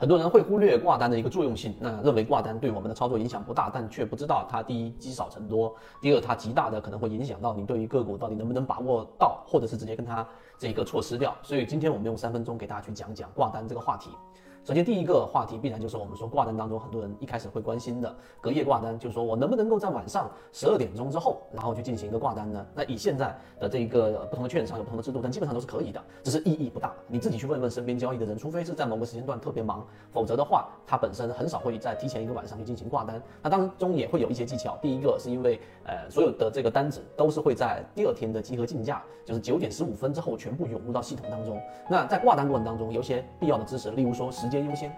很多人会忽略挂单的一个作用性，那认为挂单对我们的操作影响不大，但却不知道它第一积少成多，第二它极大的可能会影响到你对于个股到底能不能把握到，或者是直接跟它这个错失掉。所以今天我们用三分钟给大家去讲讲挂单这个话题。首先，第一个话题必然就是我们说挂单当中很多人一开始会关心的隔夜挂单，就是说我能不能够在晚上十二点钟之后，然后去进行一个挂单呢？那以现在的这一个不同的券商有不同的制度，但基本上都是可以的，只是意义不大。你自己去问问身边交易的人，除非是在某个时间段特别忙，否则的话，它本身很少会在提前一个晚上去进行挂单。那当中也会有一些技巧。第一个是因为呃所有的这个单子都是会在第二天的集合竞价，就是九点十五分之后全部涌入到系统当中。那在挂单过程当中，有一些必要的知识，例如说时间优先。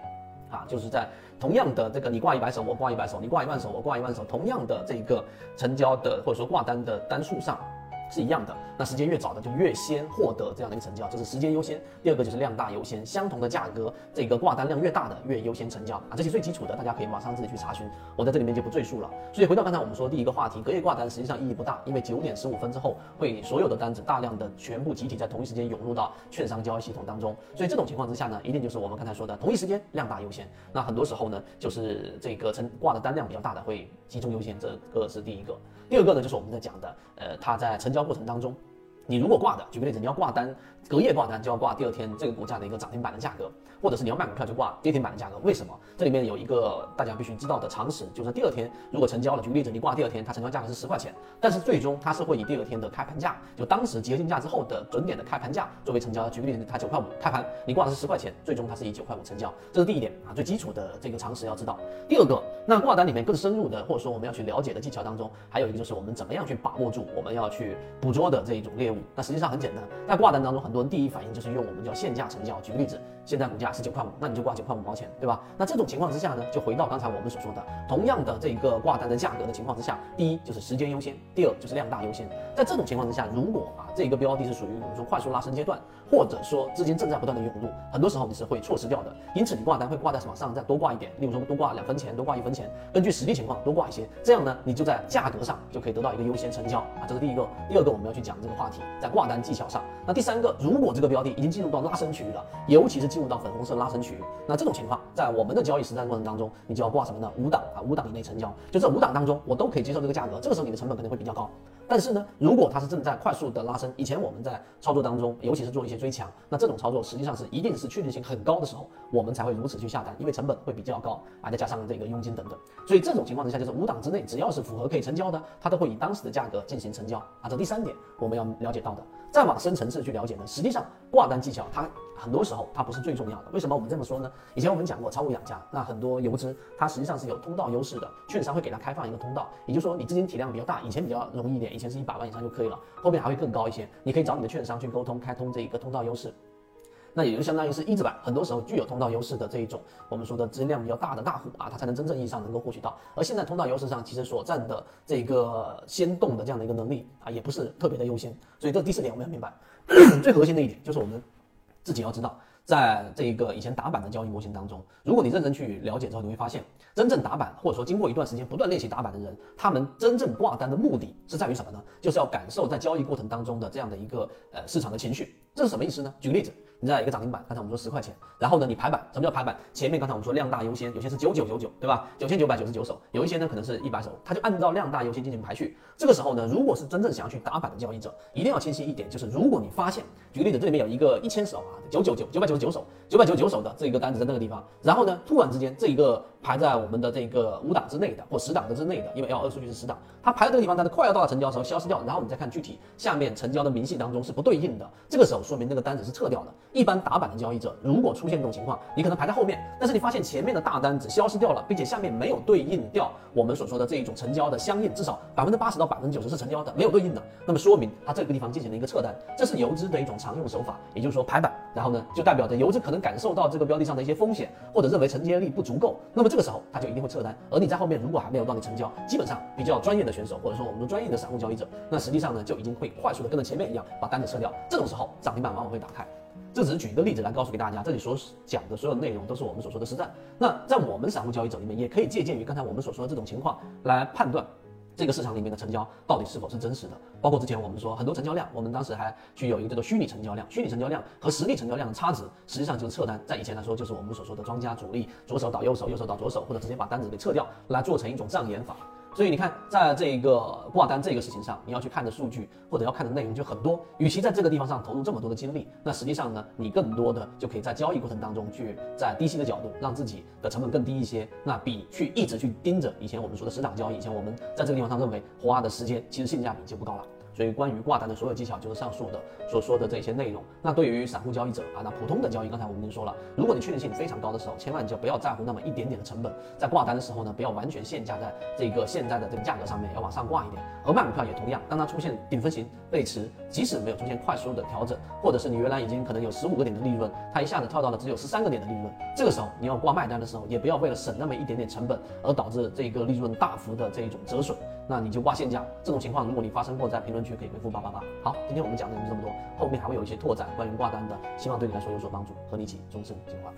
啊，就是在同样的这个你挂一百手，我挂一百手，你挂一万手，我挂一万手，同样的这个成交的或者说挂单的单数上。是一样的，那时间越早的就越先获得这样的一个成交，这是时间优先。第二个就是量大优先，相同的价格，这个挂单量越大的越优先成交啊，这些最基础的，大家可以马上自己去查询，我在这里面就不赘述了。所以回到刚才我们说第一个话题，隔夜挂单实际上意义不大，因为九点十五分之后会所有的单子大量的全部集体在同一时间涌入到券商交易系统当中，所以这种情况之下呢，一定就是我们刚才说的同一时间量大优先。那很多时候呢，就是这个成挂的单量比较大的会集中优先，这个是第一个。第二个呢，就是我们在讲的，呃，它在成交过程当中。你如果挂的，举个例子，你要挂单，隔夜挂单就要挂第二天这个股价的一个涨停板的价格，或者是你要卖股票就挂跌停板的价格。为什么？这里面有一个大家必须知道的常识，就是第二天如果成交了，举个例子，你挂第二天，它成交价格是十块钱，但是最终它是会以第二天的开盘价，就当时结合竞价之后的准点的开盘价作为成交。举个例子，它九块五开盘，你挂的是十块钱，最终它是以九块五成交。这是第一点啊，最基础的这个常识要知道。第二个，那挂单里面更深入的，或者说我们要去了解的技巧当中，还有一个就是我们怎么样去把握住我们要去捕捉的这一种猎物。那实际上很简单。在挂单当中，很多人第一反应就是用我们叫限价成交。举个例子，现在股价是九块五，那你就挂九块五毛钱，对吧？那这种情况之下呢，就回到刚才我们所说的，同样的这一个挂单的价格的情况之下，第一就是时间优先，第二就是量大优先。在这种情况之下，如果啊这个标的是属于我们说快速拉升阶段，或者说资金正在不断的涌入，很多时候你是会错失掉的。因此你挂单会挂在什么上再多挂一点，例如说多挂两分钱，多挂一分钱，根据实际情况多挂一些，这样呢你就在价格上就可以得到一个优先成交啊，这是第一个。第二个我们要去讲这个话题，在挂单技巧上。那第三个，如果这个标的已经进入到拉升区域了，尤其是进入到粉红色拉升区域，那这种情况在我们的交易实战过程当中，你就要挂什么呢？五档啊，五档以内成交，就这五档当中，我都可以接受这个价格，这个时候你的成本可能会比较高。但是呢，如果它是正在快速的拉升，以前我们在操作当中，尤其是做一些追强，那这种操作实际上是一定是确定性很高的时候，我们才会如此去下单，因为成本会比较高啊，再加上这个佣金等等，所以这种情况之下，就是五档之内只要是符合可以成交的，它都会以当时的价格进行成交啊。这第三点我们要了解到的，再往深层次去了解呢，实际上挂单技巧它。很多时候它不是最重要的，为什么我们这么说呢？以前我们讲过炒股养家，那很多游资它实际上是有通道优势的，券商会给它开放一个通道，也就是说你资金体量比较大，以前比较容易一点，以前是一百万以上就可以了，后面还会更高一些，你可以找你的券商去沟通开通这一个通道优势，那也就相当于是一字板，很多时候具有通道优势的这一种我们说的资金量比较大的大户啊，它才能真正意义上能够获取到。而现在通道优势上其实所占的这个先动的这样的一个能力啊，也不是特别的优先，所以这第四点我们要明白，最核心的一点就是我们自己要知道。在这一个以前打板的交易模型当中，如果你认真去了解之后，你会发现，真正打板或者说经过一段时间不断练习打板的人，他们真正挂单的目的是在于什么呢？就是要感受在交易过程当中的这样的一个呃市场的情绪。这是什么意思呢？举个例子。你在一个涨停板，刚才我们说十块钱，然后呢，你排版，什么叫排版？前面刚才我们说量大优先，有些是九九九九，对吧？九千九百九十九手，有一些呢可能是一百手，它就按照量大优先进行排序。这个时候呢，如果是真正想要去打板的交易者，一定要清晰一点，就是如果你发现，举个例子，这里面有一个一千手啊，九九九九百九十九手，九百九十九手的这一个单子在那个地方，然后呢，突然之间这一个排在我们的这个五档之内的或十档的之内的，因为 L 二数据是十档，它排在这个地方，但是快要到达成交的时候消失掉，然后你再看具体下面成交的明细当中是不对应的，这个时候说明这个单子是撤掉的。一般打板的交易。者如果出现这种情况，你可能排在后面，但是你发现前面的大单子消失掉了，并且下面没有对应掉我们所说的这一种成交的相应，至少百分之八十到百分之九十是成交的，没有对应的，那么说明它这个地方进行了一个撤单，这是游资的一种常用手法，也就是说排版，然后呢就代表着游资可能感受到这个标的上的一些风险，或者认为承接力不足够，那么这个时候他就一定会撤单，而你在后面如果还没有让你成交，基本上比较专业的选手或者说我们说专业的散户交易者，那实际上呢就已经会快速的跟着前面一样把单子撤掉，这种时候涨停板往往会打开。这只是举一个例子来告诉给大家，这里所讲的所有内容都是我们所说的实战。那在我们散户交易者里面，也可以借鉴于刚才我们所说的这种情况来判断，这个市场里面的成交到底是否是真实的？包括之前我们说很多成交量，我们当时还去有一个叫做虚拟成交量，虚拟成交量和实际成交量的差值，实际上就是撤单。在以前来说，就是我们所说的庄家主力左手倒右手，右手倒左手，或者直接把单子给撤掉，来做成一种障眼法。所以你看，在这个挂单这个事情上，你要去看的数据或者要看的内容就很多。与其在这个地方上投入这么多的精力，那实际上呢，你更多的就可以在交易过程当中去在低吸的角度，让自己的成本更低一些。那比去一直去盯着以前我们说的十档交易，以前我们在这个地方上认为花的时间，其实性价比就不高了。所以关于挂单的所有技巧，就是上述的所说的这些内容。那对于散户交易者啊，那普通的交易，刚才我们已经说了，如果你确定性非常高的时候，千万就不要在乎那么一点点的成本，在挂单的时候呢，不要完全限价在这个现在的这个价格上面，要往上挂一点。而卖股票也同样，当它出现顶分型背驰，即使没有出现快速的调整，或者是你原来已经可能有十五个点的利润，它一下子跳到了只有十三个点的利润，这个时候你要挂卖单的时候，也不要为了省那么一点点成本而导致这个利润大幅的这一种折损。那你就挂现价，这种情况如果你发生过，在评论区可以回复八八八。好，今天我们讲的就这么多，后面还会有一些拓展关于挂单的，希望对你来说有所帮助，和你一起终身进化。